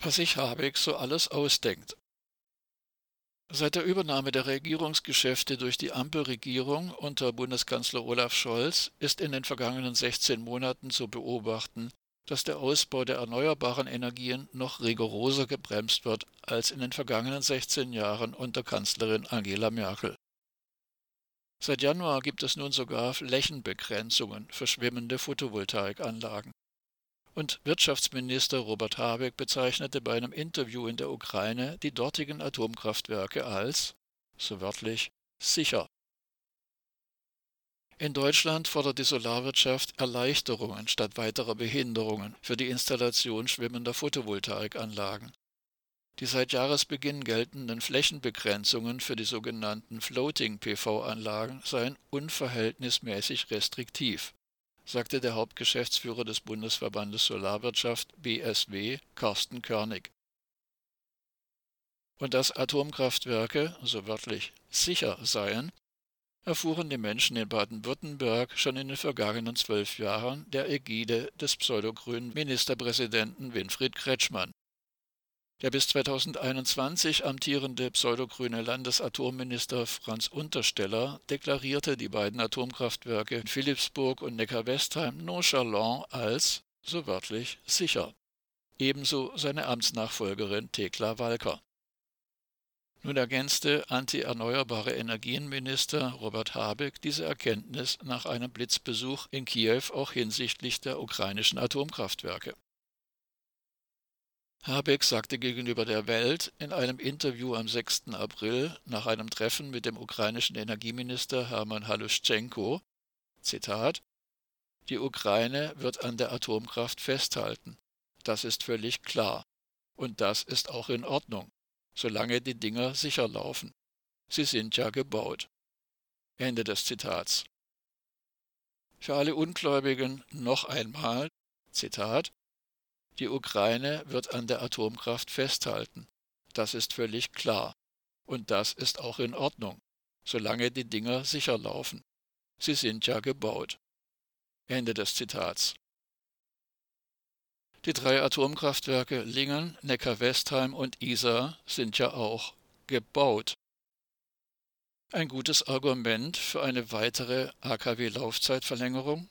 was sich Habeck so alles ausdenkt. Seit der Übernahme der Regierungsgeschäfte durch die Ampelregierung unter Bundeskanzler Olaf Scholz ist in den vergangenen 16 Monaten zu beobachten, dass der Ausbau der erneuerbaren Energien noch rigoroser gebremst wird als in den vergangenen 16 Jahren unter Kanzlerin Angela Merkel. Seit Januar gibt es nun sogar Flächenbegrenzungen für schwimmende Photovoltaikanlagen. Und Wirtschaftsminister Robert Habeck bezeichnete bei einem Interview in der Ukraine die dortigen Atomkraftwerke als, so wörtlich, sicher. In Deutschland fordert die Solarwirtschaft Erleichterungen statt weiterer Behinderungen für die Installation schwimmender Photovoltaikanlagen. Die seit Jahresbeginn geltenden Flächenbegrenzungen für die sogenannten Floating-PV-Anlagen seien unverhältnismäßig restriktiv sagte der Hauptgeschäftsführer des Bundesverbandes Solarwirtschaft BSW, Carsten Körnig. Und dass Atomkraftwerke, so wörtlich, sicher seien, erfuhren die Menschen in Baden-Württemberg schon in den vergangenen zwölf Jahren der Ägide des pseudogrünen Ministerpräsidenten Winfried Kretschmann. Der bis 2021 amtierende pseudogrüne Landesatomminister Franz Untersteller deklarierte die beiden Atomkraftwerke in Philipsburg und Neckar-Westheim nonchalant als, so wörtlich, sicher. Ebenso seine Amtsnachfolgerin Thekla Walker. Nun ergänzte anti-erneuerbare Energienminister Robert Habeck diese Erkenntnis nach einem Blitzbesuch in Kiew auch hinsichtlich der ukrainischen Atomkraftwerke. Habeck sagte gegenüber der Welt in einem Interview am 6. April nach einem Treffen mit dem ukrainischen Energieminister Hermann Haluschenko, Zitat, die Ukraine wird an der Atomkraft festhalten. Das ist völlig klar. Und das ist auch in Ordnung, solange die Dinger sicher laufen. Sie sind ja gebaut. Ende des Zitats. Für alle Ungläubigen noch einmal, Zitat, die Ukraine wird an der Atomkraft festhalten. Das ist völlig klar. Und das ist auch in Ordnung, solange die Dinger sicher laufen. Sie sind ja gebaut. Ende des Zitats. Die drei Atomkraftwerke Lingen, Neckar-Westheim und Isar sind ja auch gebaut. Ein gutes Argument für eine weitere AKW-Laufzeitverlängerung?